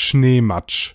Schneematsch.